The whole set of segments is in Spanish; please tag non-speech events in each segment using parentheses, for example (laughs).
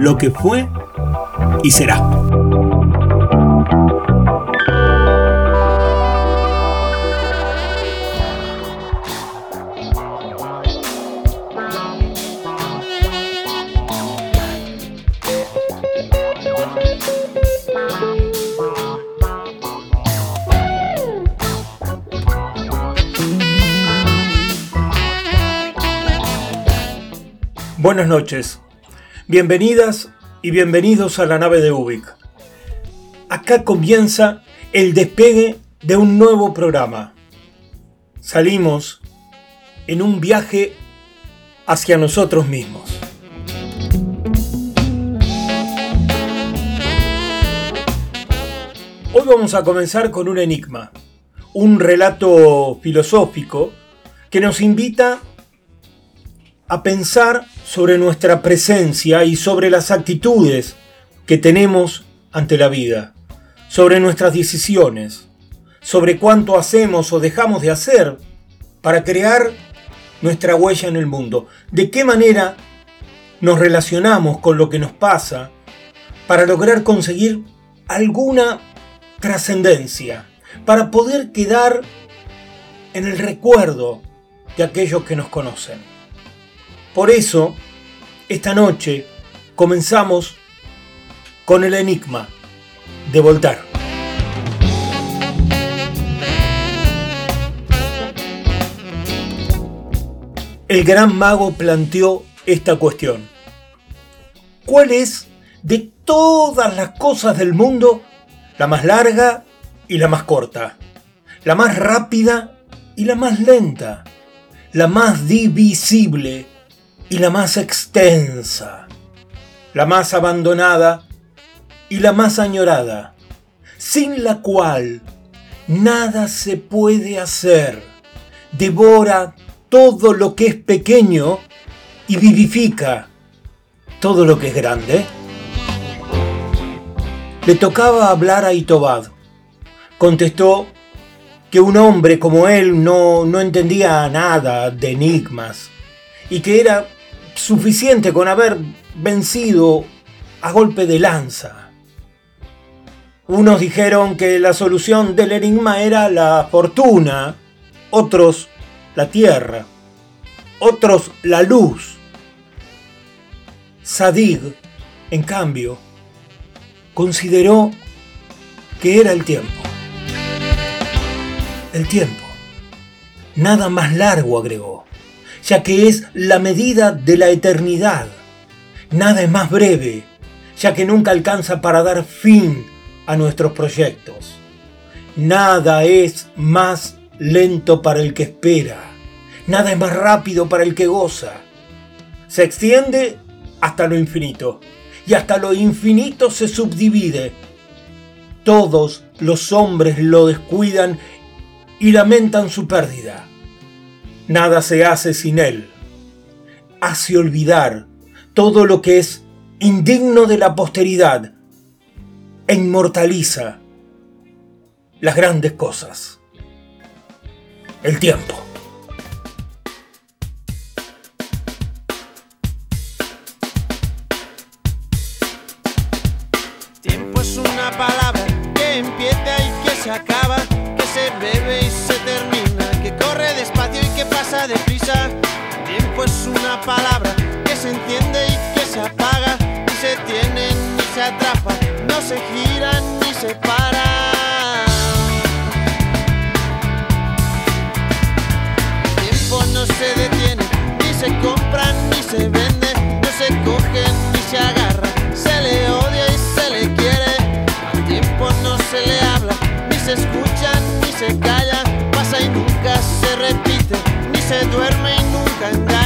lo que fue y será. Buenas noches, bienvenidas y bienvenidos a la nave de Ubik. Acá comienza el despegue de un nuevo programa. Salimos en un viaje hacia nosotros mismos. Hoy vamos a comenzar con un enigma, un relato filosófico que nos invita a pensar sobre nuestra presencia y sobre las actitudes que tenemos ante la vida, sobre nuestras decisiones, sobre cuánto hacemos o dejamos de hacer para crear nuestra huella en el mundo, de qué manera nos relacionamos con lo que nos pasa para lograr conseguir alguna trascendencia, para poder quedar en el recuerdo de aquellos que nos conocen. Por eso, esta noche comenzamos con el enigma de Voltaire. El gran mago planteó esta cuestión. ¿Cuál es de todas las cosas del mundo la más larga y la más corta? La más rápida y la más lenta? La más divisible y la más extensa, la más abandonada y la más añorada, sin la cual nada se puede hacer. Devora todo lo que es pequeño y vivifica todo lo que es grande. Le tocaba hablar a Itobad. Contestó que un hombre como él no, no entendía nada de enigmas y que era suficiente con haber vencido a golpe de lanza. Unos dijeron que la solución del enigma era la fortuna, otros la tierra, otros la luz. Sadig, en cambio, consideró que era el tiempo. El tiempo. Nada más largo, agregó ya que es la medida de la eternidad. Nada es más breve, ya que nunca alcanza para dar fin a nuestros proyectos. Nada es más lento para el que espera. Nada es más rápido para el que goza. Se extiende hasta lo infinito y hasta lo infinito se subdivide. Todos los hombres lo descuidan y lamentan su pérdida. Nada se hace sin Él. Hace olvidar todo lo que es indigno de la posteridad e inmortaliza las grandes cosas. El tiempo. deprisa. El tiempo es una palabra que se entiende y que se apaga. Ni se tiene ni se atrapa, no se gira ni se para. El tiempo no se detiene, ni se compra ni se vende, no se coge ni se agarra. Se le odia y se le quiere. Al tiempo no se le habla, ni se escucha ni se calla se duerme y nunca engaña.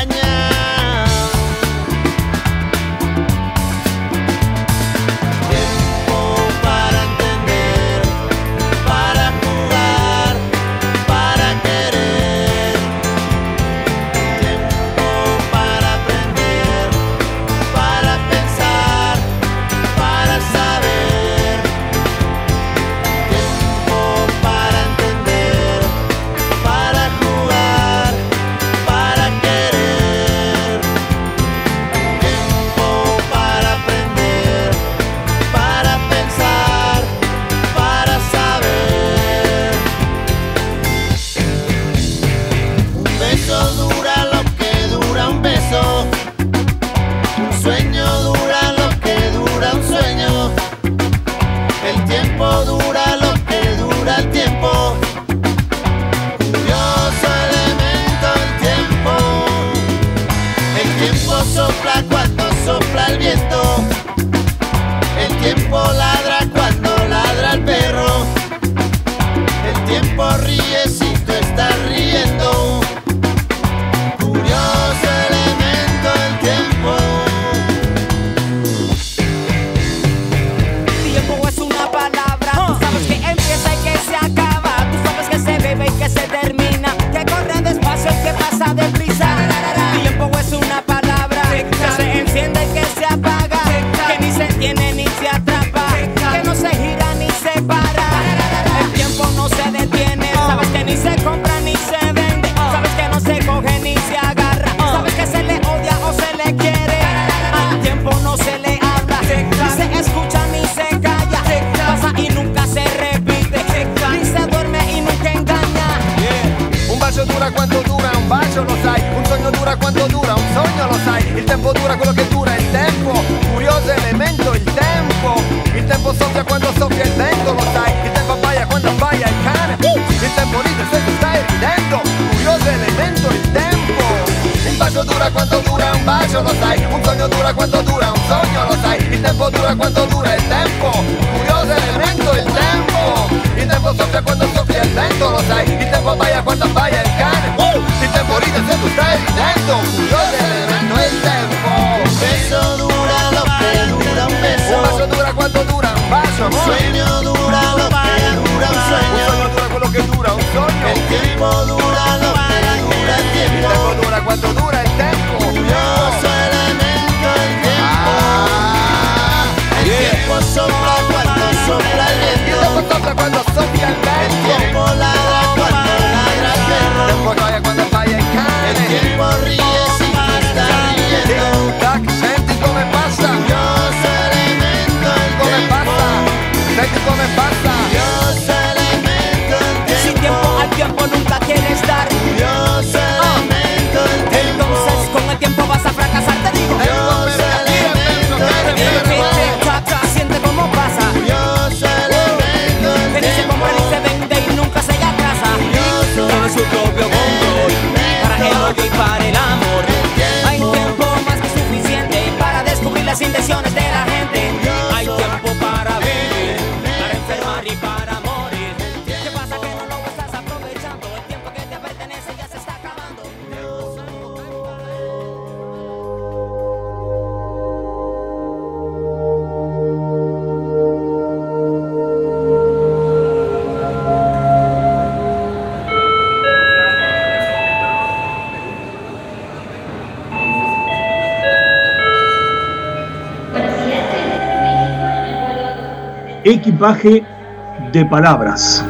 de palabras.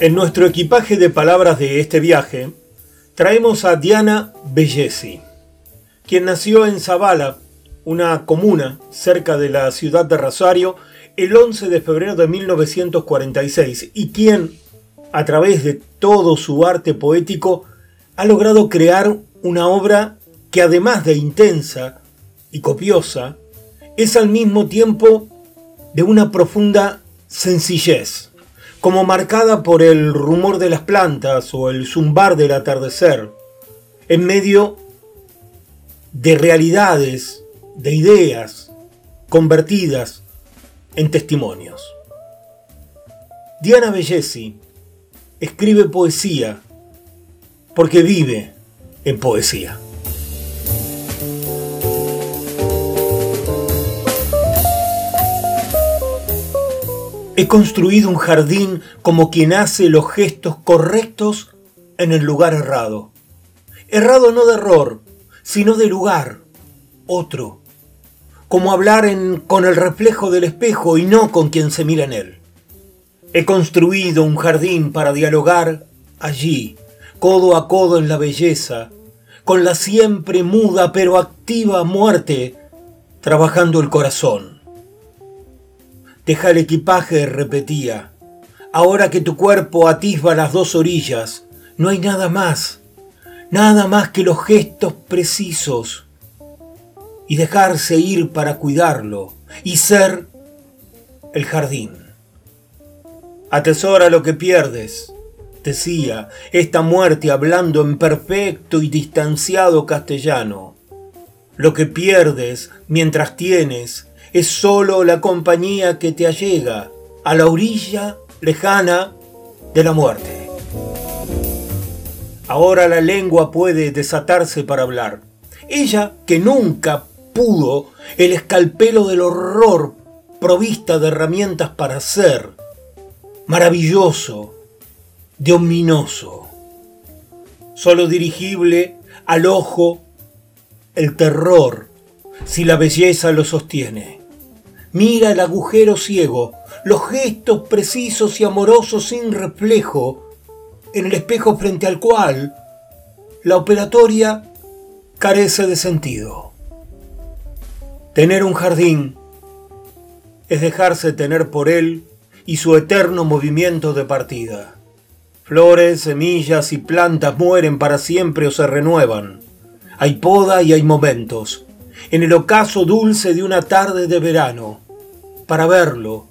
En nuestro equipaje de palabras de este viaje, traemos a Diana Bellesi, quien nació en Zavala, una comuna cerca de la ciudad de Rosario, el 11 de febrero de 1946, y quien, a través de todo su arte poético, ha logrado crear una obra que además de intensa y copiosa, es al mismo tiempo de una profunda sencillez, como marcada por el rumor de las plantas o el zumbar del atardecer, en medio de realidades, de ideas convertidas en testimonios. Diana Bellesi escribe poesía porque vive en poesía. He construido un jardín como quien hace los gestos correctos en el lugar errado. Errado no de error, sino de lugar, otro. Como hablar con el reflejo del espejo y no con quien se mira en él. He construido un jardín para dialogar allí, codo a codo en la belleza, con la siempre muda pero activa muerte, trabajando el corazón Deja el equipaje, repetía. Ahora que tu cuerpo atisba las dos orillas, no hay nada más, nada más que los gestos precisos y dejarse ir para cuidarlo y ser el jardín. Atesora lo que pierdes, decía esta muerte hablando en perfecto y distanciado castellano. Lo que pierdes mientras tienes es sólo la compañía que te allega a la orilla lejana de la muerte. Ahora la lengua puede desatarse para hablar. Ella que nunca pudo el escalpelo del horror provista de herramientas para ser maravilloso, de ominoso, solo dirigible al ojo el terror si la belleza lo sostiene. Mira el agujero ciego, los gestos precisos y amorosos sin reflejo en el espejo frente al cual la operatoria carece de sentido. Tener un jardín es dejarse tener por él y su eterno movimiento de partida. Flores, semillas y plantas mueren para siempre o se renuevan. Hay poda y hay momentos. En el ocaso dulce de una tarde de verano, para verlo,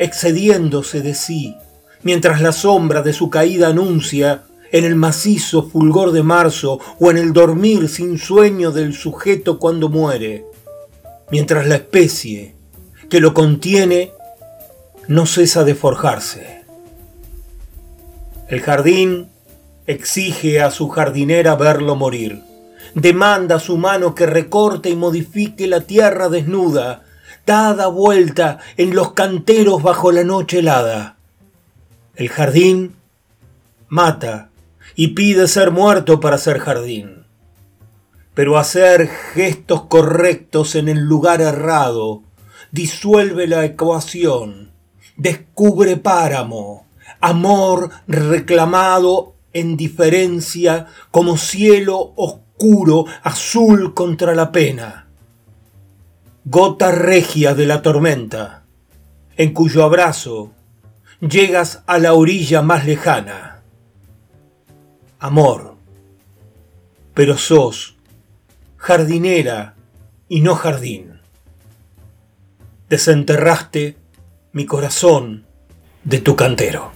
excediéndose de sí, mientras la sombra de su caída anuncia en el macizo fulgor de marzo o en el dormir sin sueño del sujeto cuando muere, mientras la especie que lo contiene no cesa de forjarse. El jardín exige a su jardinera verlo morir, demanda a su mano que recorte y modifique la tierra desnuda, dada vuelta en los canteros bajo la noche helada. El jardín mata y pide ser muerto para ser jardín. Pero hacer gestos correctos en el lugar errado disuelve la ecuación, descubre páramo, amor reclamado en diferencia como cielo oscuro azul contra la pena gota regia de la tormenta, en cuyo abrazo llegas a la orilla más lejana. Amor, pero sos jardinera y no jardín. Desenterraste mi corazón de tu cantero.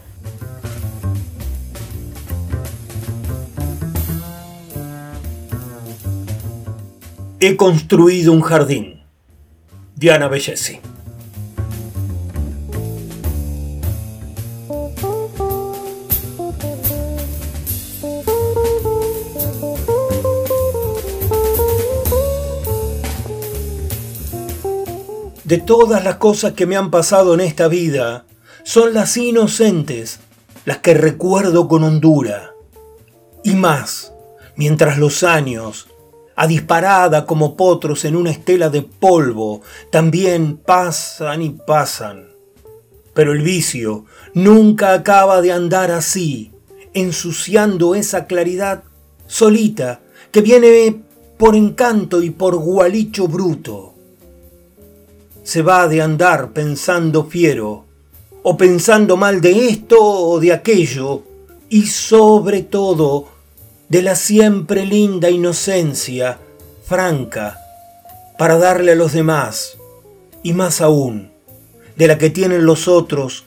He construido un jardín Diana Bellesi. De todas las cosas que me han pasado en esta vida, son las inocentes las que recuerdo con hondura. Y más, mientras los años a disparada como potros en una estela de polvo, también pasan y pasan. Pero el vicio nunca acaba de andar así, ensuciando esa claridad solita que viene por encanto y por gualicho bruto. Se va de andar pensando fiero, o pensando mal de esto o de aquello, y sobre todo de la siempre linda inocencia franca para darle a los demás, y más aún, de la que tienen los otros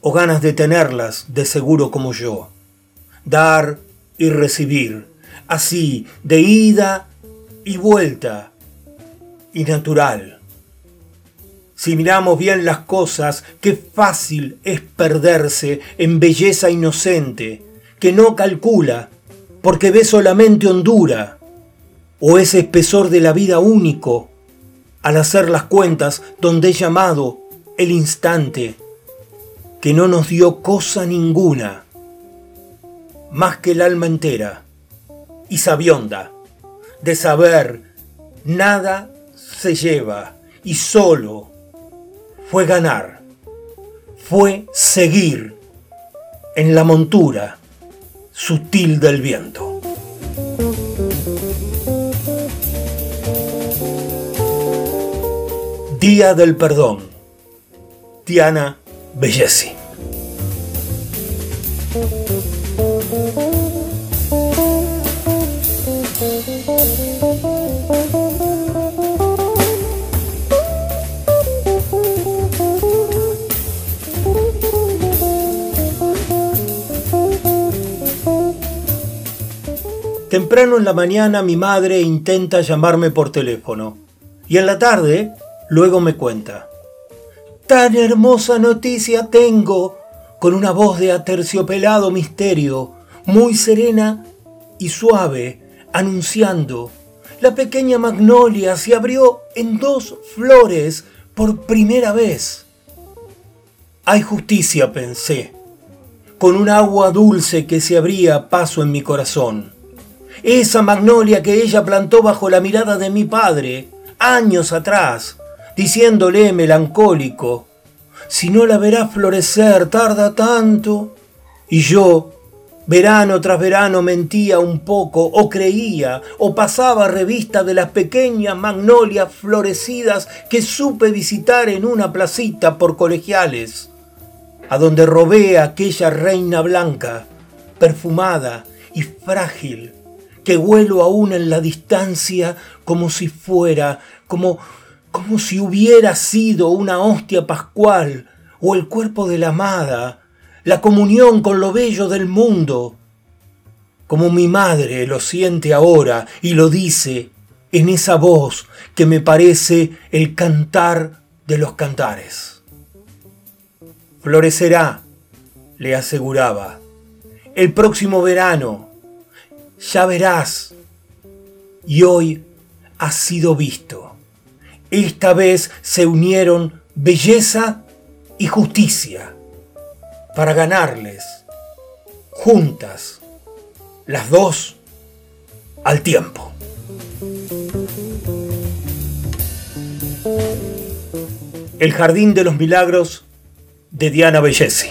o ganas de tenerlas de seguro como yo. Dar y recibir, así, de ida y vuelta, y natural. Si miramos bien las cosas, qué fácil es perderse en belleza inocente, que no calcula, porque ve solamente hondura, o ese espesor de la vida único, al hacer las cuentas donde he llamado el instante, que no nos dio cosa ninguna, más que el alma entera, y sabionda, de saber, nada se lleva, y solo fue ganar, fue seguir en la montura sutil del viento. Día del Perdón. Diana Bellesi. Temprano en la mañana mi madre intenta llamarme por teléfono y en la tarde luego me cuenta. Tan hermosa noticia tengo, con una voz de aterciopelado misterio, muy serena y suave, anunciando. La pequeña magnolia se abrió en dos flores por primera vez. Hay justicia, pensé, con un agua dulce que se abría paso en mi corazón. Esa magnolia que ella plantó bajo la mirada de mi padre, años atrás, diciéndole melancólico, si no la verás florecer, tarda tanto. Y yo, verano tras verano, mentía un poco, o creía, o pasaba revista de las pequeñas magnolias florecidas que supe visitar en una placita por colegiales, a donde robé a aquella reina blanca, perfumada y frágil, que huelo aún en la distancia como si fuera, como como si hubiera sido una hostia pascual o el cuerpo de la amada, la comunión con lo bello del mundo, como mi madre lo siente ahora y lo dice en esa voz que me parece el cantar de los cantares. Florecerá, le aseguraba, el próximo verano, ya verás, y hoy ha sido visto. Esta vez se unieron belleza y justicia para ganarles juntas las dos al tiempo. El Jardín de los Milagros de Diana Bellesi.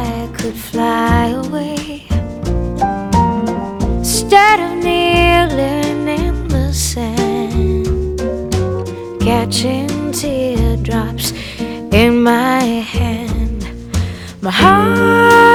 catching teardrops in my hand. My heart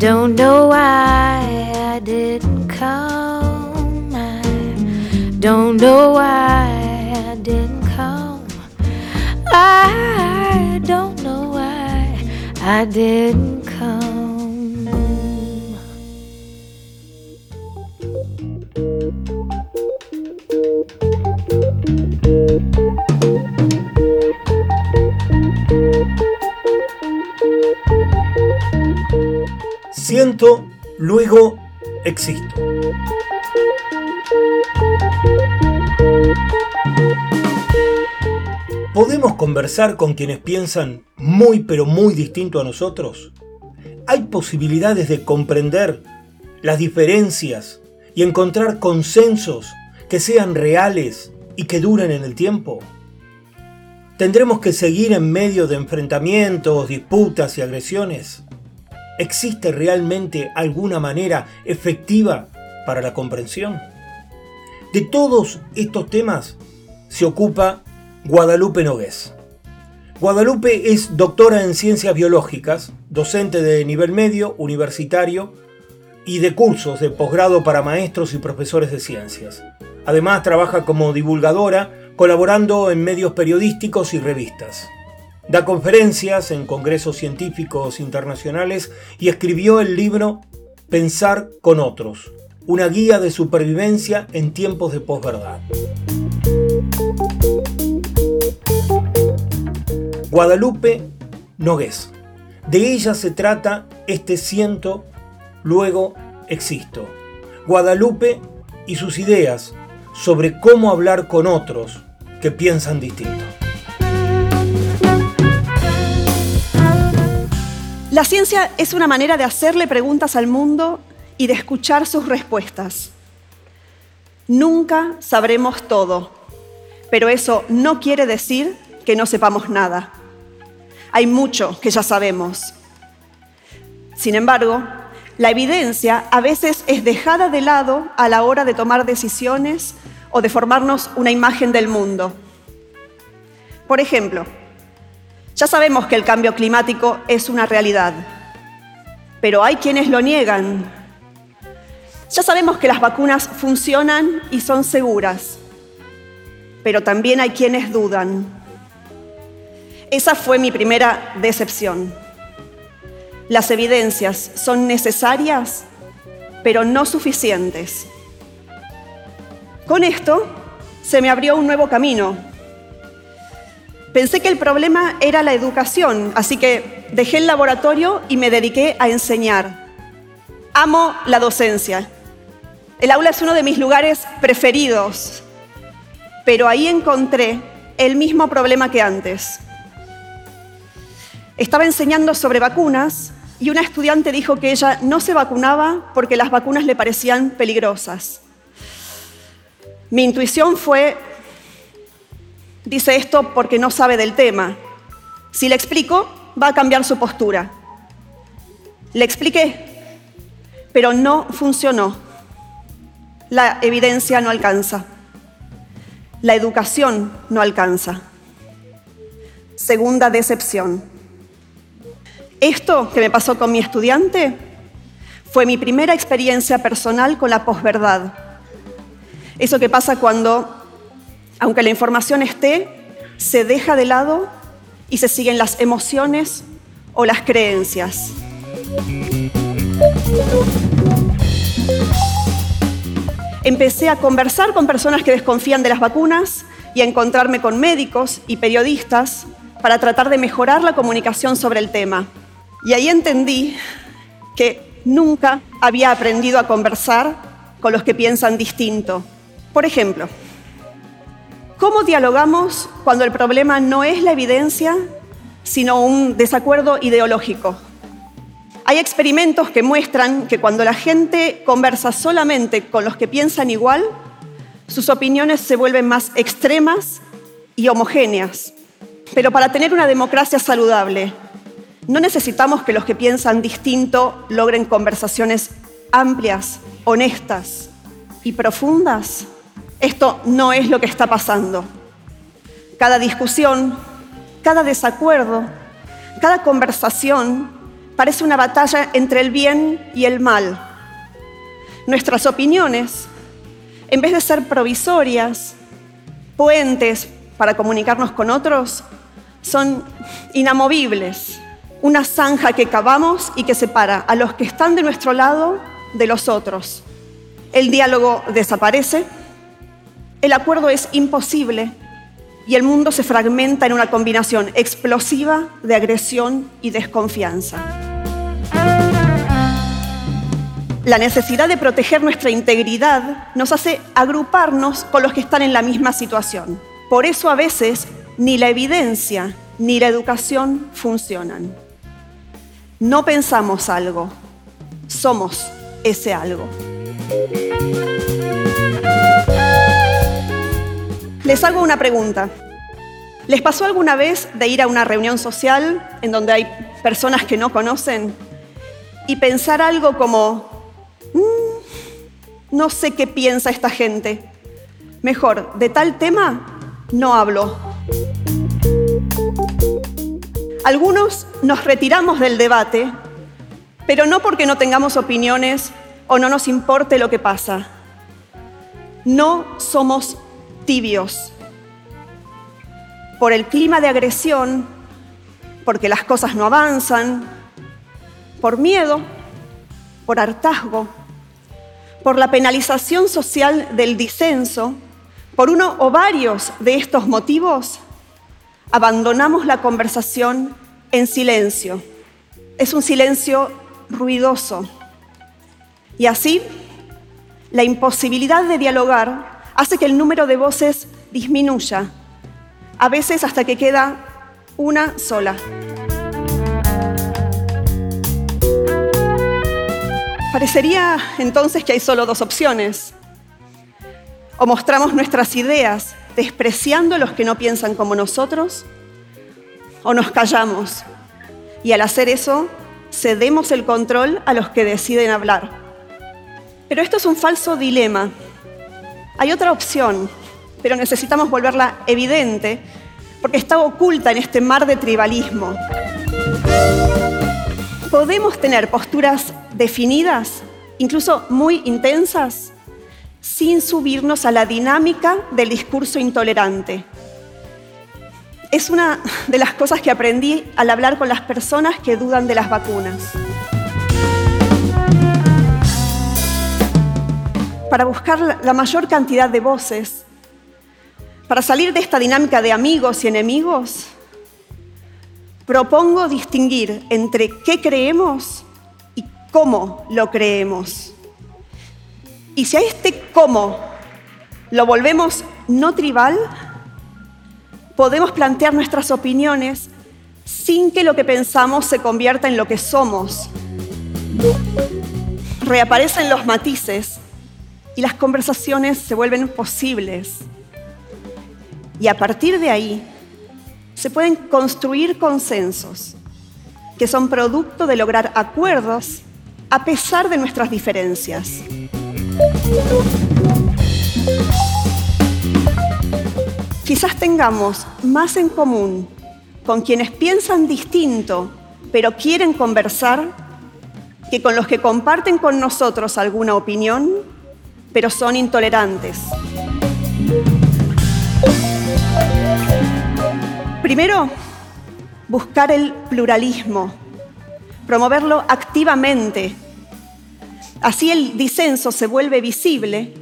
don't know why I didn't come. I don't know why I didn't come. I don't know why I didn't come. Conversar con quienes piensan muy pero muy distinto a nosotros? ¿Hay posibilidades de comprender las diferencias y encontrar consensos que sean reales y que duren en el tiempo? ¿Tendremos que seguir en medio de enfrentamientos, disputas y agresiones? ¿Existe realmente alguna manera efectiva para la comprensión? De todos estos temas se ocupa Guadalupe Nogués. Guadalupe es doctora en ciencias biológicas, docente de nivel medio, universitario y de cursos de posgrado para maestros y profesores de ciencias. Además trabaja como divulgadora, colaborando en medios periodísticos y revistas. Da conferencias en congresos científicos internacionales y escribió el libro Pensar con otros, una guía de supervivencia en tiempos de posverdad. Guadalupe Nogués. De ella se trata este siento, luego existo. Guadalupe y sus ideas sobre cómo hablar con otros que piensan distinto. La ciencia es una manera de hacerle preguntas al mundo y de escuchar sus respuestas. Nunca sabremos todo, pero eso no quiere decir que no sepamos nada. Hay mucho que ya sabemos. Sin embargo, la evidencia a veces es dejada de lado a la hora de tomar decisiones o de formarnos una imagen del mundo. Por ejemplo, ya sabemos que el cambio climático es una realidad, pero hay quienes lo niegan. Ya sabemos que las vacunas funcionan y son seguras, pero también hay quienes dudan. Esa fue mi primera decepción. Las evidencias son necesarias, pero no suficientes. Con esto se me abrió un nuevo camino. Pensé que el problema era la educación, así que dejé el laboratorio y me dediqué a enseñar. Amo la docencia. El aula es uno de mis lugares preferidos, pero ahí encontré el mismo problema que antes. Estaba enseñando sobre vacunas y una estudiante dijo que ella no se vacunaba porque las vacunas le parecían peligrosas. Mi intuición fue, dice esto porque no sabe del tema. Si le explico, va a cambiar su postura. Le expliqué, pero no funcionó. La evidencia no alcanza. La educación no alcanza. Segunda decepción. Esto que me pasó con mi estudiante fue mi primera experiencia personal con la posverdad. Eso que pasa cuando, aunque la información esté, se deja de lado y se siguen las emociones o las creencias. Empecé a conversar con personas que desconfían de las vacunas y a encontrarme con médicos y periodistas para tratar de mejorar la comunicación sobre el tema. Y ahí entendí que nunca había aprendido a conversar con los que piensan distinto. Por ejemplo, ¿cómo dialogamos cuando el problema no es la evidencia, sino un desacuerdo ideológico? Hay experimentos que muestran que cuando la gente conversa solamente con los que piensan igual, sus opiniones se vuelven más extremas y homogéneas. Pero para tener una democracia saludable, no necesitamos que los que piensan distinto logren conversaciones amplias, honestas y profundas. Esto no es lo que está pasando. Cada discusión, cada desacuerdo, cada conversación parece una batalla entre el bien y el mal. Nuestras opiniones, en vez de ser provisorias, puentes para comunicarnos con otros, son inamovibles, una zanja que cavamos y que separa a los que están de nuestro lado de los otros. El diálogo desaparece, el acuerdo es imposible y el mundo se fragmenta en una combinación explosiva de agresión y desconfianza. La necesidad de proteger nuestra integridad nos hace agruparnos con los que están en la misma situación. Por eso a veces ni la evidencia ni la educación funcionan. No pensamos algo, somos ese algo. Les hago una pregunta. ¿Les pasó alguna vez de ir a una reunión social en donde hay personas que no conocen y pensar algo como, mm, no sé qué piensa esta gente? Mejor, de tal tema no hablo. Algunos nos retiramos del debate, pero no porque no tengamos opiniones o no nos importe lo que pasa. No somos tibios. Por el clima de agresión, porque las cosas no avanzan, por miedo, por hartazgo, por la penalización social del disenso, por uno o varios de estos motivos, abandonamos la conversación en silencio. Es un silencio ruidoso. Y así, la imposibilidad de dialogar hace que el número de voces disminuya, a veces hasta que queda una sola. Parecería entonces que hay solo dos opciones. O mostramos nuestras ideas despreciando a los que no piensan como nosotros, o nos callamos y al hacer eso cedemos el control a los que deciden hablar. Pero esto es un falso dilema. Hay otra opción, pero necesitamos volverla evidente porque está oculta en este mar de tribalismo. Podemos tener posturas definidas, incluso muy intensas, sin subirnos a la dinámica del discurso intolerante. Es una de las cosas que aprendí al hablar con las personas que dudan de las vacunas. Para buscar la mayor cantidad de voces, para salir de esta dinámica de amigos y enemigos, propongo distinguir entre qué creemos y cómo lo creemos. Y si a este cómo lo volvemos no tribal, podemos plantear nuestras opiniones sin que lo que pensamos se convierta en lo que somos. Reaparecen los matices y las conversaciones se vuelven posibles. Y a partir de ahí se pueden construir consensos que son producto de lograr acuerdos a pesar de nuestras diferencias. Quizás tengamos más en común con quienes piensan distinto, pero quieren conversar, que con los que comparten con nosotros alguna opinión, pero son intolerantes. Primero, buscar el pluralismo, promoverlo activamente. Así el disenso se vuelve visible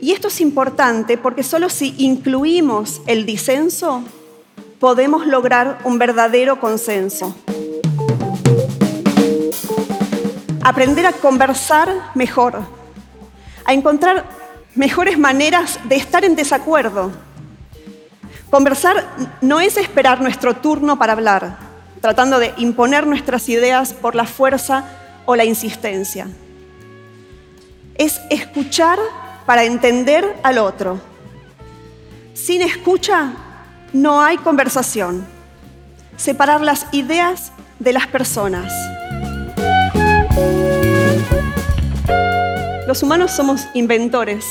y esto es importante porque solo si incluimos el disenso podemos lograr un verdadero consenso. Aprender a conversar mejor, a encontrar mejores maneras de estar en desacuerdo. Conversar no es esperar nuestro turno para hablar, tratando de imponer nuestras ideas por la fuerza o la insistencia. Es escuchar para entender al otro. Sin escucha no hay conversación. Separar las ideas de las personas. Los humanos somos inventores.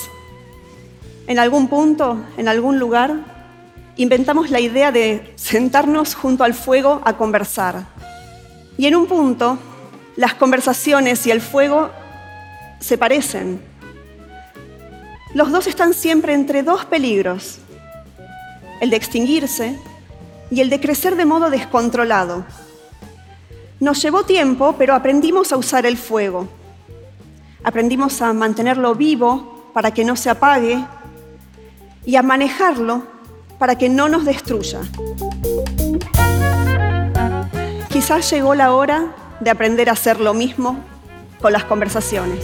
En algún punto, en algún lugar, inventamos la idea de sentarnos junto al fuego a conversar. Y en un punto, las conversaciones y el fuego se parecen los dos están siempre entre dos peligros, el de extinguirse y el de crecer de modo descontrolado. Nos llevó tiempo, pero aprendimos a usar el fuego. Aprendimos a mantenerlo vivo para que no se apague y a manejarlo para que no nos destruya. Quizás llegó la hora de aprender a hacer lo mismo con las conversaciones.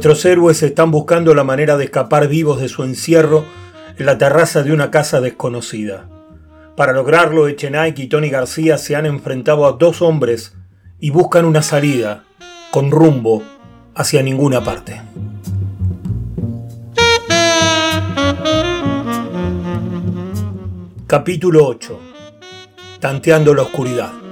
Nuestros héroes están buscando la manera de escapar vivos de su encierro en la terraza de una casa desconocida. Para lograrlo, Echenike y Tony García se han enfrentado a dos hombres y buscan una salida, con rumbo hacia ninguna parte. Capítulo 8. Tanteando la oscuridad.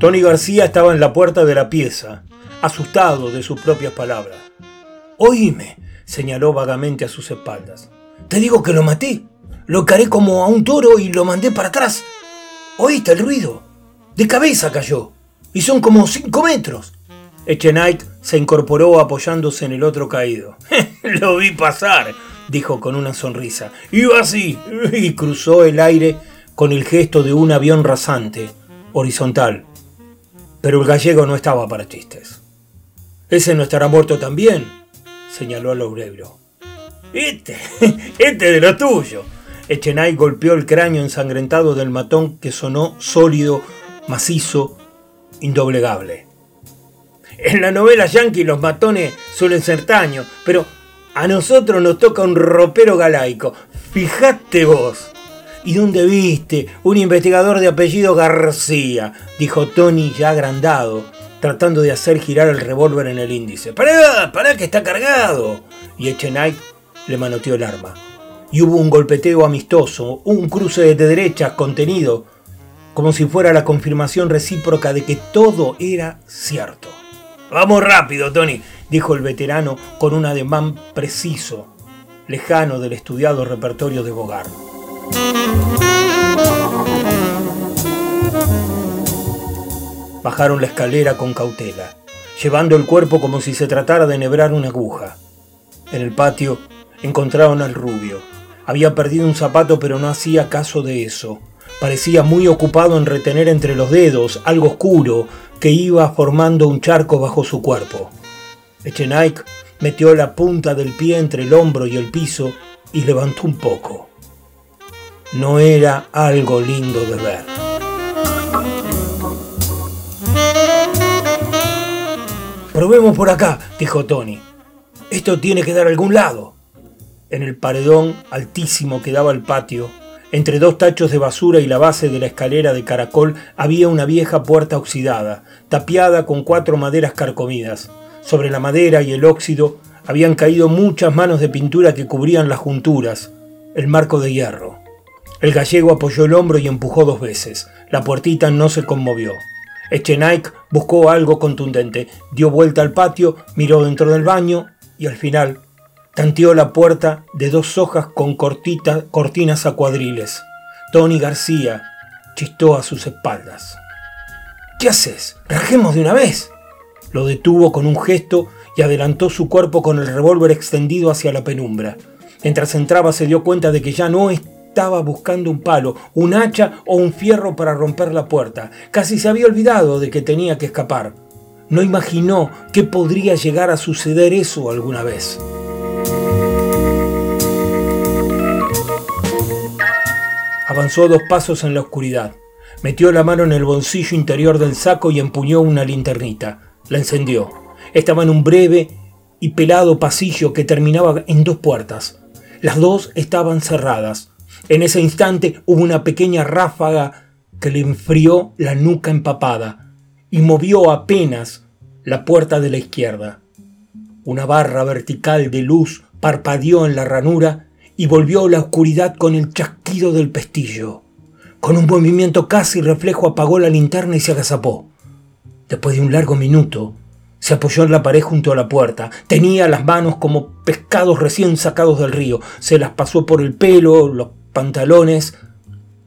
Tony García estaba en la puerta de la pieza, asustado de sus propias palabras. Oíme, señaló vagamente a sus espaldas. Te digo que lo maté. Lo caré como a un toro y lo mandé para atrás. ¿Oíste el ruido? De cabeza cayó. Y son como cinco metros. Echenite se incorporó apoyándose en el otro caído. (laughs) lo vi pasar, dijo con una sonrisa. Iba así. Y cruzó el aire con el gesto de un avión rasante, horizontal, pero el gallego no estaba para chistes. Ese no estará muerto también, señaló al obrero. Este, (laughs) este de lo tuyo. Echenay golpeó el cráneo ensangrentado del matón que sonó sólido, macizo, indoblegable. En la novela yankee los matones suelen ser taños, pero a nosotros nos toca un ropero galaico. Fijate vos. ¿Y dónde viste? Un investigador de apellido García, dijo Tony ya agrandado, tratando de hacer girar el revólver en el índice. ¡Pará! ¡Pará que está cargado! Y Echenike le manoteó el arma. Y hubo un golpeteo amistoso, un cruce de derechas contenido, como si fuera la confirmación recíproca de que todo era cierto. Vamos rápido, Tony, dijo el veterano con un ademán preciso, lejano del estudiado repertorio de Bogart. Bajaron la escalera con cautela, llevando el cuerpo como si se tratara de enhebrar una aguja. En el patio encontraron al rubio. Había perdido un zapato pero no hacía caso de eso. Parecía muy ocupado en retener entre los dedos algo oscuro que iba formando un charco bajo su cuerpo. Echenike metió la punta del pie entre el hombro y el piso y levantó un poco no era algo lindo de ver. Probemos por acá, dijo Tony. Esto tiene que dar algún lado. En el paredón altísimo que daba al patio, entre dos tachos de basura y la base de la escalera de caracol, había una vieja puerta oxidada, tapiada con cuatro maderas carcomidas. Sobre la madera y el óxido habían caído muchas manos de pintura que cubrían las junturas, el marco de hierro. El gallego apoyó el hombro y empujó dos veces. La puertita no se conmovió. Echenike buscó algo contundente, dio vuelta al patio, miró dentro del baño y al final tanteó la puerta de dos hojas con cortinas a cuadriles. Tony García chistó a sus espaldas. ¿Qué haces? ¡Rajemos de una vez! Lo detuvo con un gesto y adelantó su cuerpo con el revólver extendido hacia la penumbra. Mientras entraba se dio cuenta de que ya no estaba estaba buscando un palo, un hacha o un fierro para romper la puerta. Casi se había olvidado de que tenía que escapar. No imaginó que podría llegar a suceder eso alguna vez. Avanzó dos pasos en la oscuridad. Metió la mano en el bolsillo interior del saco y empuñó una linternita. La encendió. Estaba en un breve y pelado pasillo que terminaba en dos puertas. Las dos estaban cerradas. En ese instante hubo una pequeña ráfaga que le enfrió la nuca empapada y movió apenas la puerta de la izquierda. Una barra vertical de luz parpadeó en la ranura y volvió la oscuridad con el chasquido del pestillo. Con un movimiento casi reflejo apagó la linterna y se agazapó. Después de un largo minuto, se apoyó en la pared junto a la puerta. Tenía las manos como pescados recién sacados del río. Se las pasó por el pelo, los pantalones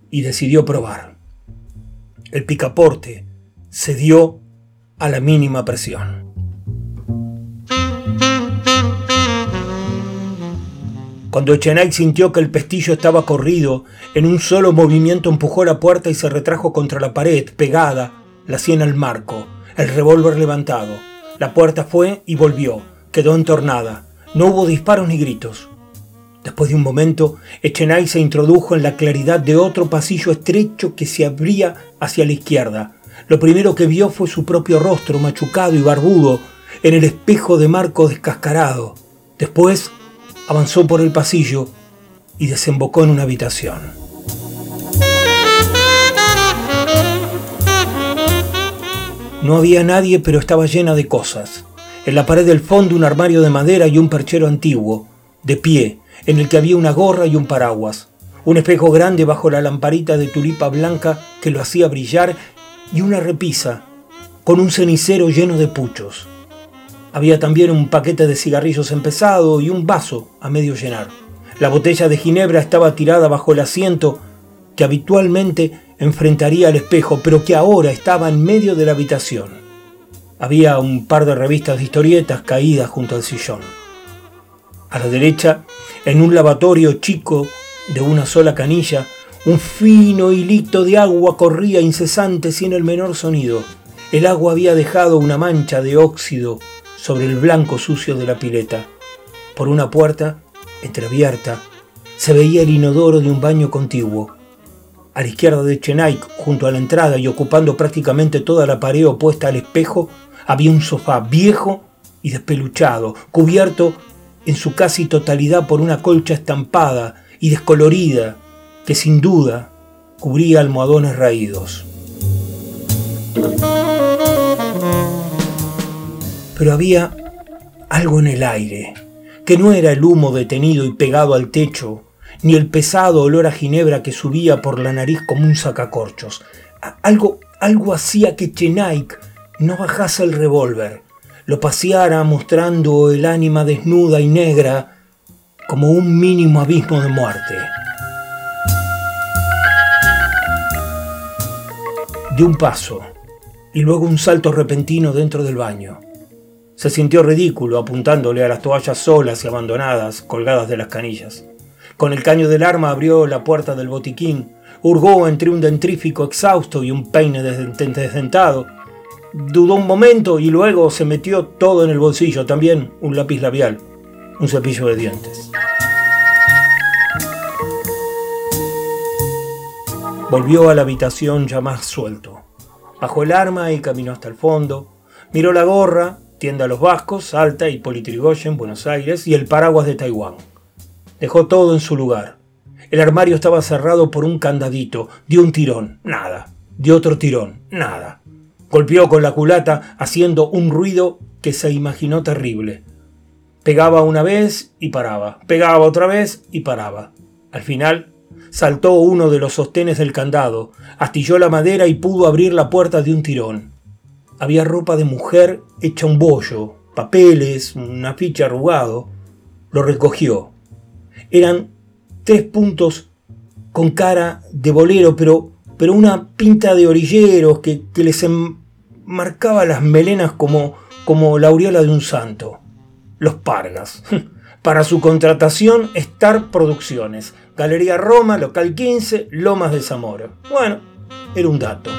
y decidió probar. El picaporte cedió a la mínima presión. Cuando Echenay sintió que el pestillo estaba corrido, en un solo movimiento empujó la puerta y se retrajo contra la pared, pegada, la sien al marco, el revólver levantado. La puerta fue y volvió, quedó entornada. No hubo disparos ni gritos. Después de un momento, Echenay se introdujo en la claridad de otro pasillo estrecho que se abría hacia la izquierda. Lo primero que vio fue su propio rostro machucado y barbudo en el espejo de marco descascarado. Después avanzó por el pasillo y desembocó en una habitación. No había nadie, pero estaba llena de cosas. En la pared del fondo un armario de madera y un perchero antiguo, de pie, en el que había una gorra y un paraguas, un espejo grande bajo la lamparita de tulipa blanca que lo hacía brillar y una repisa con un cenicero lleno de puchos. Había también un paquete de cigarrillos empezado y un vaso a medio llenar. La botella de ginebra estaba tirada bajo el asiento que habitualmente enfrentaría al espejo, pero que ahora estaba en medio de la habitación. Había un par de revistas de historietas caídas junto al sillón. A la derecha, en un lavatorio chico de una sola canilla, un fino hilito de agua corría incesante sin el menor sonido. El agua había dejado una mancha de óxido sobre el blanco sucio de la pileta. Por una puerta, entreabierta, se veía el inodoro de un baño contiguo. A la izquierda de Chenaik, junto a la entrada y ocupando prácticamente toda la pared opuesta al espejo, Había un sofá viejo y despeluchado, cubierto en su casi totalidad por una colcha estampada y descolorida que sin duda cubría almohadones raídos. Pero había algo en el aire, que no era el humo detenido y pegado al techo, ni el pesado olor a ginebra que subía por la nariz como un sacacorchos. Algo, algo hacía que Chenaik no bajase el revólver, lo paseara mostrando el ánima desnuda y negra como un mínimo abismo de muerte. De un paso y luego un salto repentino dentro del baño. Se sintió ridículo apuntándole a las toallas solas y abandonadas colgadas de las canillas. Con el caño del arma abrió la puerta del botiquín, hurgó entre un dentrífico exhausto y un peine desdentado. Dudó un momento y luego se metió todo en el bolsillo, también un lápiz labial, un cepillo de dientes. Volvió a la habitación ya más suelto. Bajó el arma y caminó hasta el fondo. Miró la gorra, tienda Los Vascos, Alta y Politrigoyen, Buenos Aires, y el paraguas de Taiwán. Dejó todo en su lugar. El armario estaba cerrado por un candadito. Dio un tirón, nada. Dio otro tirón, nada. Golpeó con la culata haciendo un ruido que se imaginó terrible. Pegaba una vez y paraba. Pegaba otra vez y paraba. Al final saltó uno de los sostenes del candado, astilló la madera y pudo abrir la puerta de un tirón. Había ropa de mujer hecha un bollo, papeles, una ficha arrugado. Lo recogió eran tres puntos con cara de bolero, pero, pero una pinta de orilleros que, les marcaba las melenas como, como la aureola de un santo. Los Pargas. (laughs) Para su contratación, Star Producciones. Galería Roma, local 15, Lomas de Zamora. Bueno, era un dato.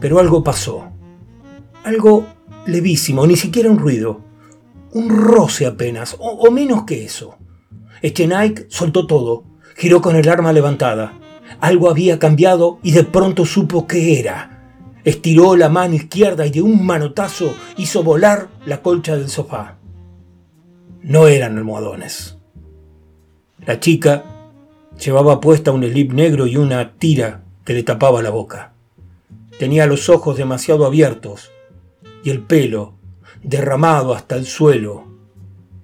Pero algo pasó. Algo levísimo, ni siquiera un ruido. Un roce apenas, o, menos que eso. Nike soltó todo, giró con el arma levantada. Algo había cambiado y de pronto supo qué era. Estiró la mano izquierda y de un manotazo hizo volar la colcha del sofá. No eran almohadones. La chica llevaba puesta un slip negro y una tira que le tapaba la boca. Tenía los ojos demasiado abiertos y el pelo derramado hasta el suelo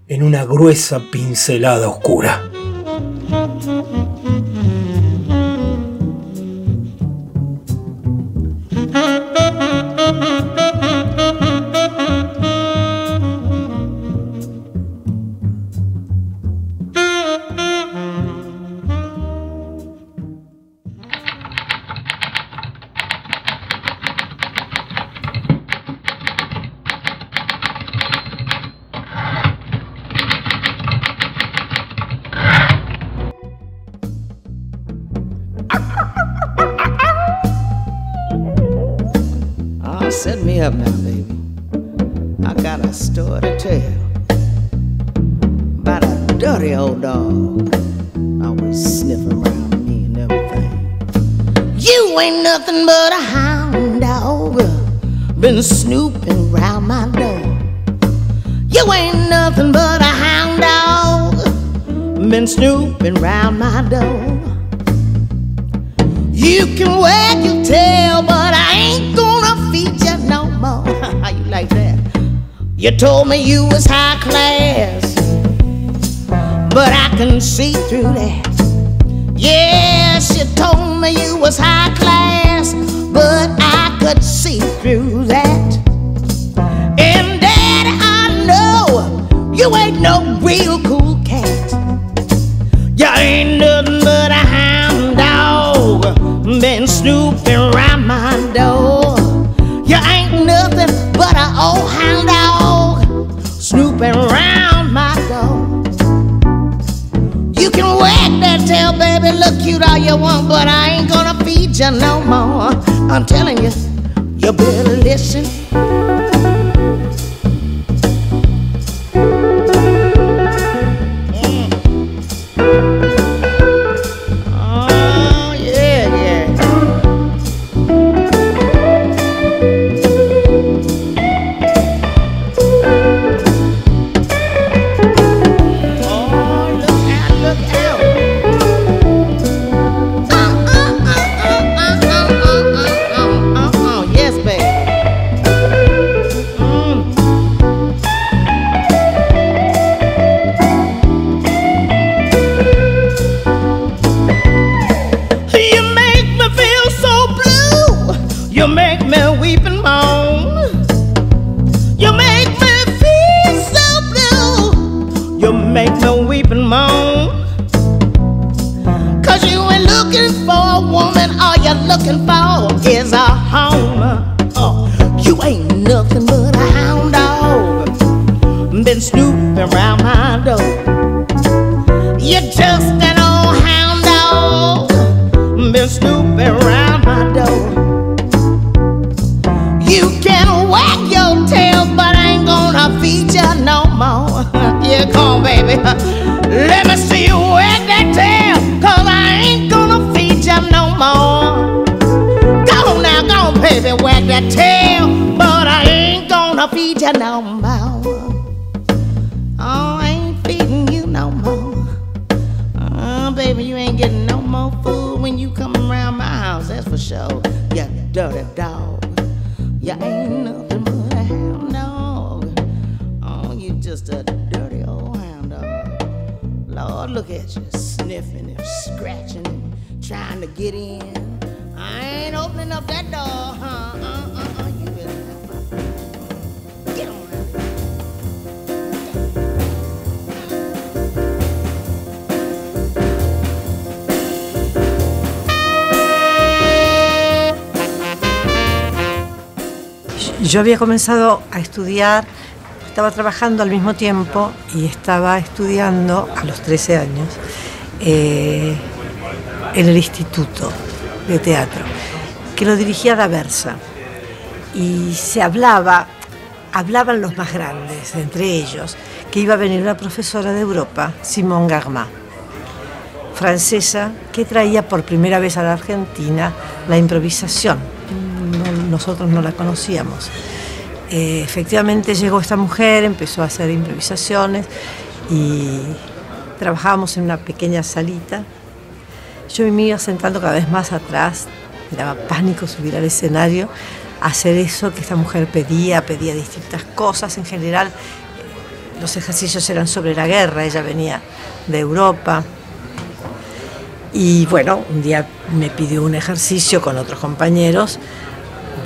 en una gruesa pincelada oscura. Mm-hmm. now, baby. I got a story to tell about a dirty old dog always sniffing around me and everything. You ain't nothing but a hound dog, been snooping round my door. You ain't nothing but a hound dog, been snooping round my door. You can wag your tail, but I ain't going. You told me you was high class, but I can see through that. Yes, you told me you was high class, but I could see through that. And Daddy, I know you ain't no real baby, look cute all you want, but I ain't gonna feed you no more. I'm telling you you better listen. Yo había comenzado a estudiar, estaba trabajando al mismo tiempo y estaba estudiando a los 13 años eh, en el Instituto de Teatro, que lo dirigía Daversa. Y se hablaba, hablaban los más grandes, entre ellos, que iba a venir una profesora de Europa, Simone Garma, francesa, que traía por primera vez a la Argentina la improvisación nosotros no la conocíamos. Eh, efectivamente llegó esta mujer, empezó a hacer improvisaciones y trabajábamos en una pequeña salita. Yo me iba sentando cada vez más atrás, me daba pánico subir al escenario, hacer eso que esta mujer pedía, pedía distintas cosas. En general, eh, los ejercicios eran sobre la guerra, ella venía de Europa. Y bueno, un día me pidió un ejercicio con otros compañeros,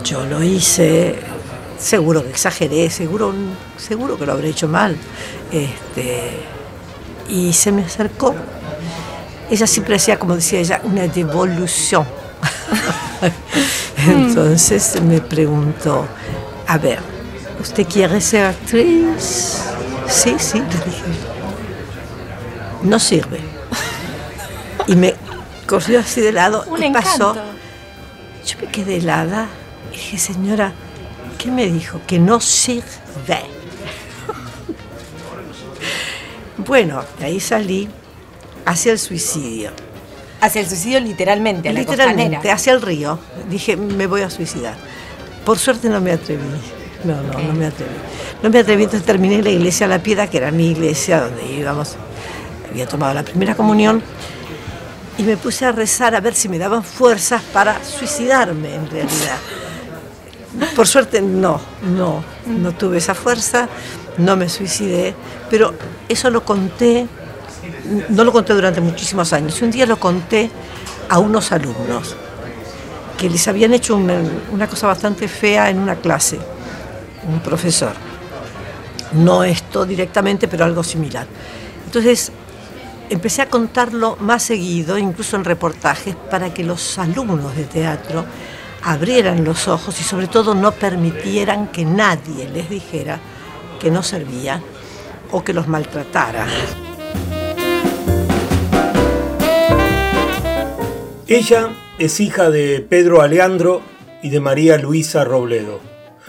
yo lo hice, seguro que exageré, seguro, seguro que lo habré hecho mal. Este, y se me acercó. Ella siempre hacía, como decía ella, una devolución. (laughs) Entonces me preguntó, a ver, ¿usted quiere ser actriz? Sí, sí, le dije. No sirve. Y me cogió así de lado Un y pasó. Yo me quedé helada dije, señora, ¿qué me dijo? Que no sirve. (laughs) Bueno, de ahí salí hacia el suicidio. Hacia el suicidio literalmente, a la Literalmente, costanera. hacia el río. Dije, me voy a suicidar. Por suerte no me atreví. No, no, no me atreví. No me atreví, entonces terminé en la iglesia La Piedad, que era mi iglesia donde íbamos. Había tomado la primera comunión y me puse a rezar a ver si me daban fuerzas para suicidarme en realidad. Por suerte no, no, no tuve esa fuerza, no me suicidé, pero eso lo conté, no lo conté durante muchísimos años, un día lo conté a unos alumnos que les habían hecho una, una cosa bastante fea en una clase, un profesor. No esto directamente, pero algo similar. Entonces, empecé a contarlo más seguido, incluso en reportajes, para que los alumnos de teatro abrieran los ojos y sobre todo no permitieran que nadie les dijera que no servía o que los maltratara. Ella es hija de Pedro Alejandro y de María Luisa Robledo.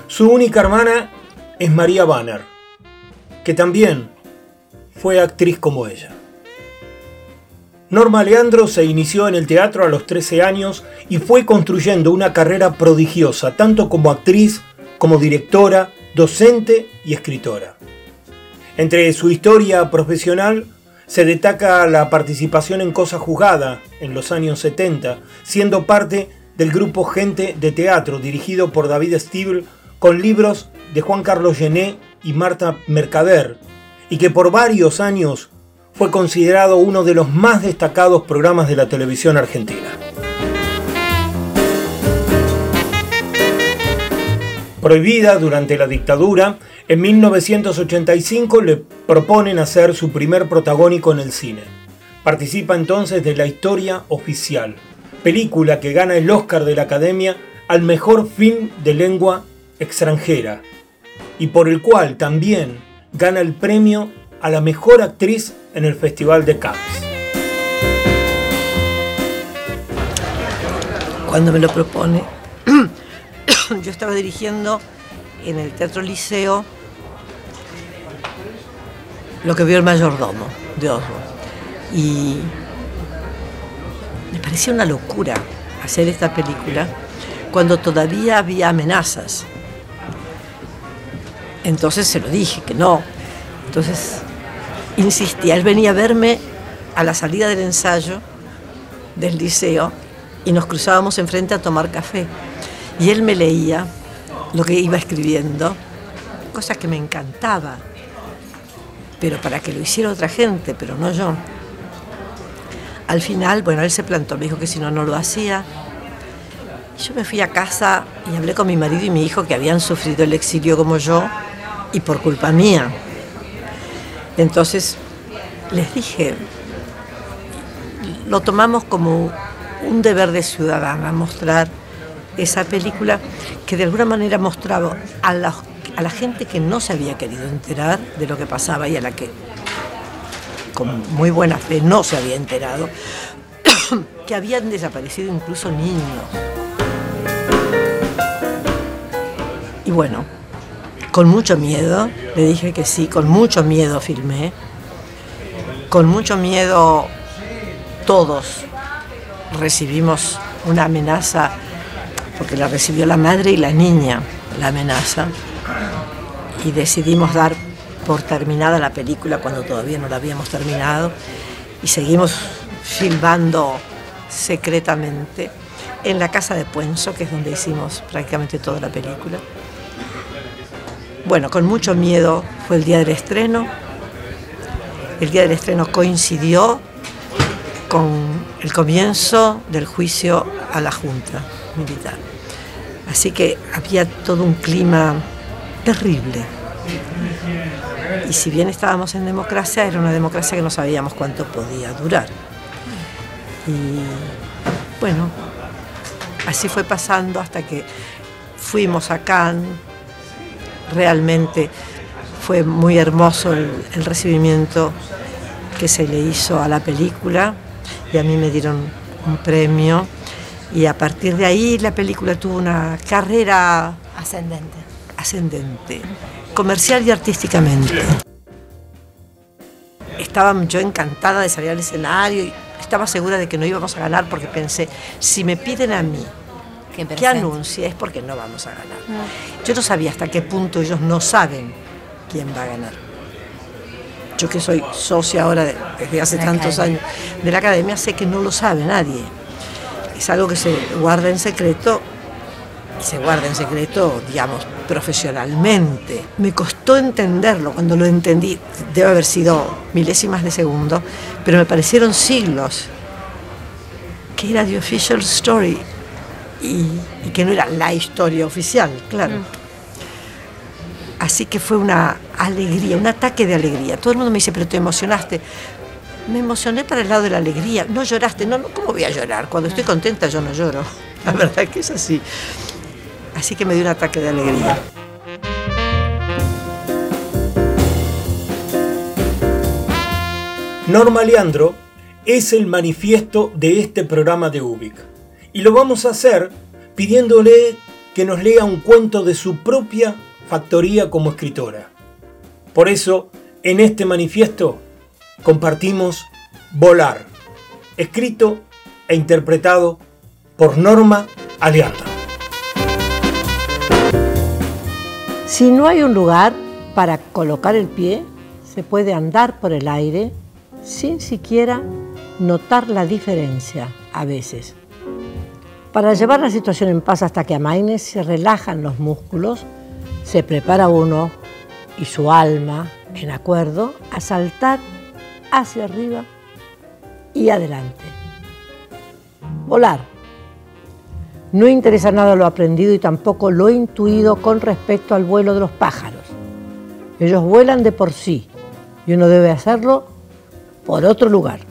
Su única hermana es María Banner, que también fue actriz como ella. Norma Leandro se inició en el teatro a los 13 años y fue construyendo una carrera prodigiosa, tanto como actriz, como directora, docente y escritora. Entre su historia profesional se destaca la participación en Cosa Juzgada en los años 70, siendo parte del grupo Gente de Teatro dirigido por David Stiebel con libros de Juan Carlos Gené y Marta Mercader, y que por varios años fue considerado uno de los más destacados programas de la televisión argentina. Prohibida durante la dictadura, en 1985 le proponen hacer su primer protagónico en el cine. Participa entonces de La Historia Oficial, película que gana el Oscar de la Academia al mejor film de lengua extranjera y por el cual también gana el premio a la mejor actriz en el Festival de Cannes. Cuando me lo propone, (clears throat) yo estaba dirigiendo en el Teatro Liceo lo que vio el mayordomo de Oswald. Y me parecía una locura hacer esta película cuando todavía había amenazas. Entonces se lo dije que no. Entonces insistía. Él venía a verme a la salida del ensayo del liceo y nos cruzábamos enfrente a tomar café. Y él me leía lo que iba escribiendo, cosa que me encantaba, pero para que lo hiciera otra gente, pero no yo. Al final, bueno, él se plantó, me dijo que si no, no lo hacía. Yo me fui a casa y hablé con mi marido y mi hijo que habían sufrido el exilio como yo y por culpa mía. Entonces les dije, lo tomamos como un deber de ciudadana, mostrar esa película que de alguna manera mostraba a la, a la gente que no se había querido enterar de lo que pasaba y a la que con muy buena fe no se había enterado, (coughs) que habían desaparecido incluso niños. Y bueno, con mucho miedo, le dije que sí, con mucho miedo filmé, con mucho miedo todos recibimos una amenaza, porque la recibió la madre y la niña, la amenaza, y decidimos dar por terminada la película cuando todavía no la habíamos terminado, y seguimos filmando secretamente en la casa de Puenzo, que es donde hicimos prácticamente toda la película. Bueno, con mucho miedo fue el día del estreno. El día del estreno coincidió con el comienzo del juicio a la Junta Militar. Así que había todo un clima terrible. Y si bien estábamos en democracia, era una democracia que no sabíamos cuánto podía durar. Y bueno, así fue pasando hasta que fuimos a Cannes, realmente fue muy hermoso el, el, recibimiento que se le hizo a la película y a mí me dieron un premio y a partir de ahí la película tuvo una carrera ascendente, ascendente comercial y artísticamente. Estaba yo encantada de salir al escenario y estaba segura de que no íbamos a ganar porque pensé, si me piden a mí que anuncie es porque no vamos a ganar. No. Yo no sabía hasta qué punto ellos no saben quién va a ganar. Yo que soy socia ahora de, desde hace la tantos academia. años de la academia, sé que no lo sabe nadie. Es algo que se guarda en secreto y se guarda en secreto, digamos, profesionalmente. Me costó entenderlo, cuando lo entendí, debe haber sido milésimas de segundo, pero me parecieron siglos, que era The Official Story, y, y, que no era la historia oficial, claro. Mm. Así que fue una alegría, un ataque de alegría. Todo el mundo me dice, pero te emocionaste. Me emocioné para el lado de la alegría. No lloraste, no, no ¿cómo voy a llorar? Cuando estoy contenta yo no lloro. (laughs) La verdad es que es así. Así que me dio un ataque de alegría. Norma Leandro es el manifiesto de este programa de UBIC. Y lo vamos a hacer pidiéndole que nos lea un cuento de su propia factoría como escritora. Por eso, en este manifiesto compartimos Volar, escrito e interpretado por Norma Aleandro. Si no hay un lugar para colocar el pie, se puede andar por el aire sin siquiera notar la diferencia a veces. Para llevar la situación en paz hasta que amaine, se relajan los músculos, se prepara uno y su alma en acuerdo a saltar hacia arriba y adelante. Volar. No interesa nada lo aprendido y tampoco lo intuido con respecto al vuelo de los pájaros. Ellos vuelan de por sí y uno debe hacerlo por otro lugar.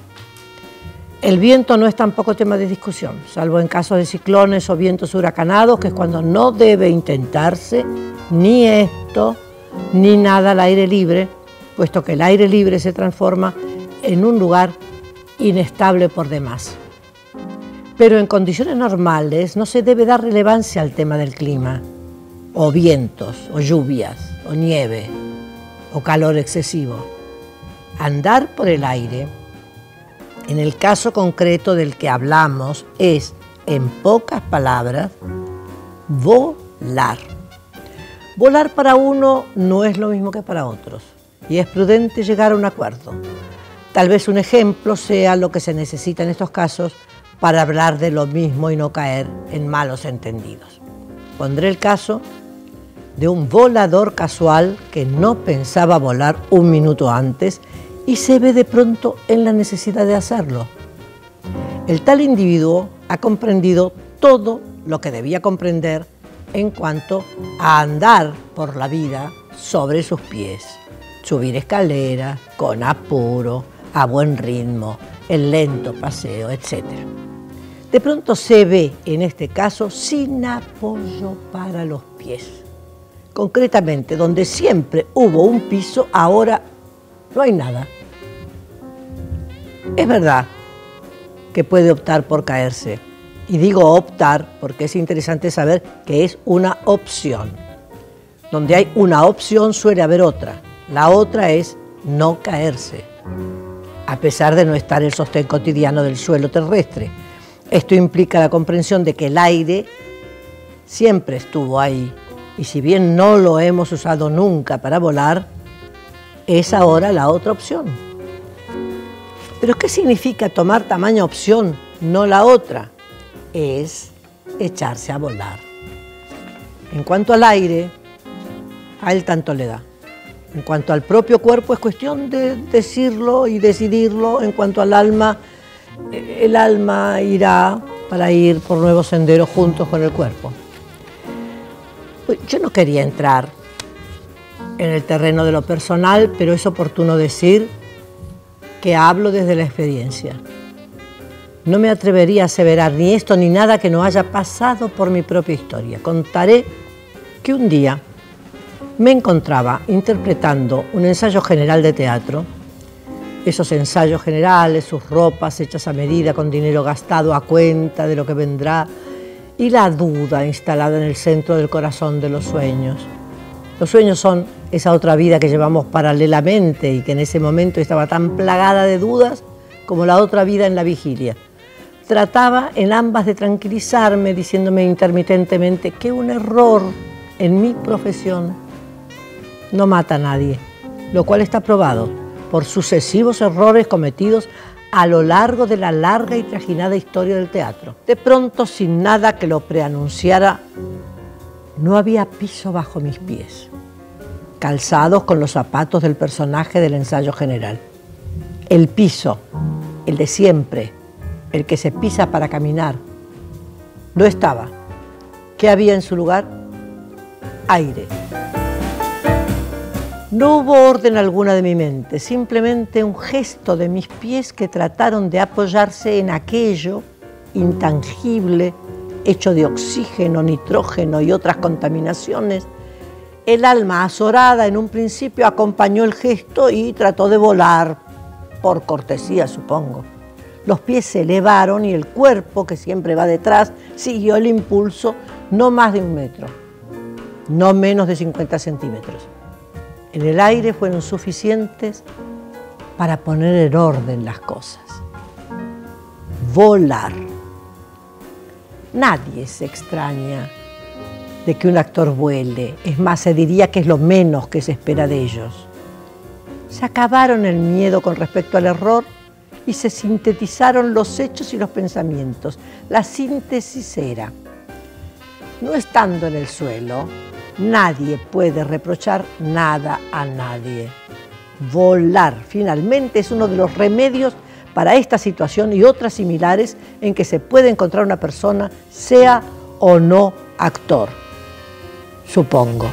El viento no es tampoco tema de discusión, salvo en casos de ciclones o vientos huracanados, que es cuando no debe intentarse ni esto ni nada al aire libre, puesto que el aire libre se transforma en un lugar inestable por demás. Pero en condiciones normales no se debe dar relevancia al tema del clima, o vientos, o lluvias, o nieve, o calor excesivo. Andar por el aire, en el caso concreto del que hablamos, es, en pocas palabras, volar. Volar para uno no es lo mismo que para otros y es prudente llegar a un acuerdo. Tal vez un ejemplo sea lo que se necesita en estos casos para hablar de lo mismo y no caer en malos entendidos. Pondré el caso de un volador casual que no pensaba volar un minuto antes y se ve de pronto en la necesidad de hacerlo. El tal individuo ha comprendido todo lo que debía comprender en cuanto a andar por la vida sobre sus pies, subir escaleras con apuro, a buen ritmo, el lento paseo, etc. De pronto se ve en este caso sin apoyo para los pies. Concretamente, donde siempre hubo un piso, ahora no hay nada. Es verdad que puede optar por caerse, y digo optar porque es interesante saber que es una opción. Donde hay una opción suele haber otra. La otra es no caerse, a pesar de no estar el sostén cotidiano del suelo terrestre. Esto implica la comprensión de que el aire siempre estuvo ahí y si bien no lo hemos usado nunca para volar, es ahora la otra opción. Pero ¿qué significa tomar tamaña opción, no la otra? es echarse a volar. En cuanto al aire, a él tanto le da. En cuanto al propio cuerpo es cuestión de decirlo y decidirlo. En cuanto al alma, eh, el alma irá para ir por nuevos senderos juntos con el cuerpo. Yo no quería entrar en el terreno de lo personal, pero es oportuno decir que hablo desde la experiencia. No me atrevería a aseverar ni esto ni nada que no haya pasado por mi propia historia. Contaré que un día me encontraba interpretando un ensayo general de teatro. Esos ensayos generales, sus ropas hechas a medida con dinero gastado a cuenta de lo que vendrá y la duda instalada en el centro del corazón de los sueños. Los sueños son esa otra vida que llevamos paralelamente y que en ese momento estaba tan plagada de dudas como la otra vida en la vigilia trataba en ambas de tranquilizarme, diciéndome intermitentemente que un error en mi profesión no mata a nadie, lo cual está probado por sucesivos errores cometidos a lo largo de la larga y trajinada historia del teatro. De pronto, sin nada que lo preanunciara, no había piso bajo mis pies, calzados con los zapatos del personaje del ensayo general. El piso, el de siempre, el que se pisa para caminar, no estaba. ¿Qué había en su lugar? Aire. No hubo orden alguna de mi mente, simplemente un gesto de mis pies que trataron de apoyarse en aquello intangible, hecho de oxígeno, nitrógeno y otras contaminaciones. El alma azorada en un principio acompañó el gesto y trató de volar, por cortesía supongo. Los pies se elevaron y el cuerpo, que siempre va detrás, siguió el impulso no más de un metro, no menos de 50 centímetros. En el aire fueron suficientes para poner en orden las cosas. Volar. Nadie se extraña de que un actor vuele. Es más, se diría que es lo menos que se espera de ellos. Se acabaron el miedo con respecto al error y se sintetizaron los hechos y los pensamientos. La síntesis era, no estando en el suelo, nadie puede reprochar nada a nadie. Volar finalmente es uno de los remedios para esta situación y otras similares en que se puede encontrar una persona, sea o no actor, supongo.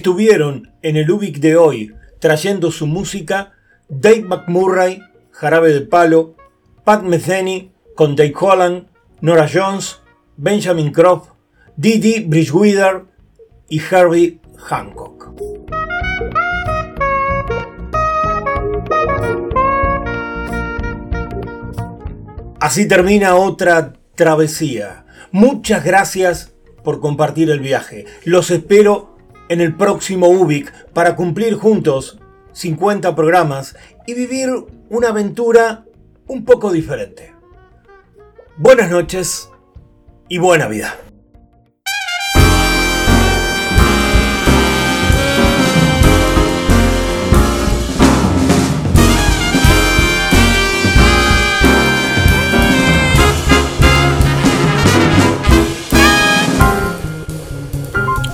Estuvieron en el Ubik de hoy trayendo su música Dave McMurray, Jarabe de Palo, Pat Metheny con Dave Holland, Nora Jones, Benjamin Croft, Didi Bridgewater y Harvey Hancock. Así termina otra travesía. Muchas gracias por compartir el viaje. Los espero en el próximo UBIC para cumplir juntos 50 programas y vivir una aventura un poco diferente. Buenas noches y buena vida.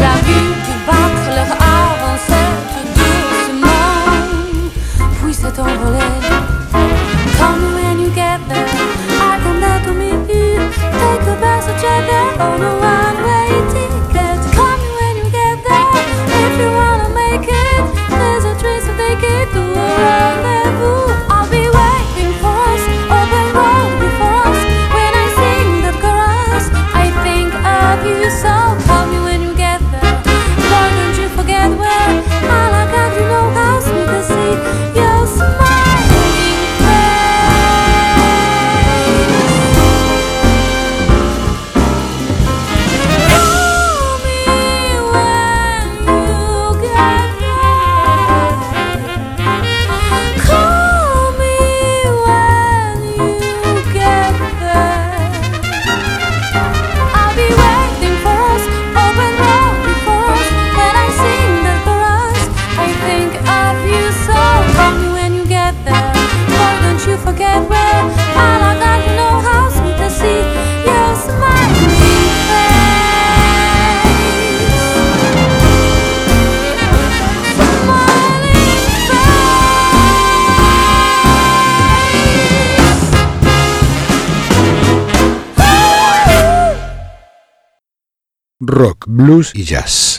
La vue Rock, blues y jazz.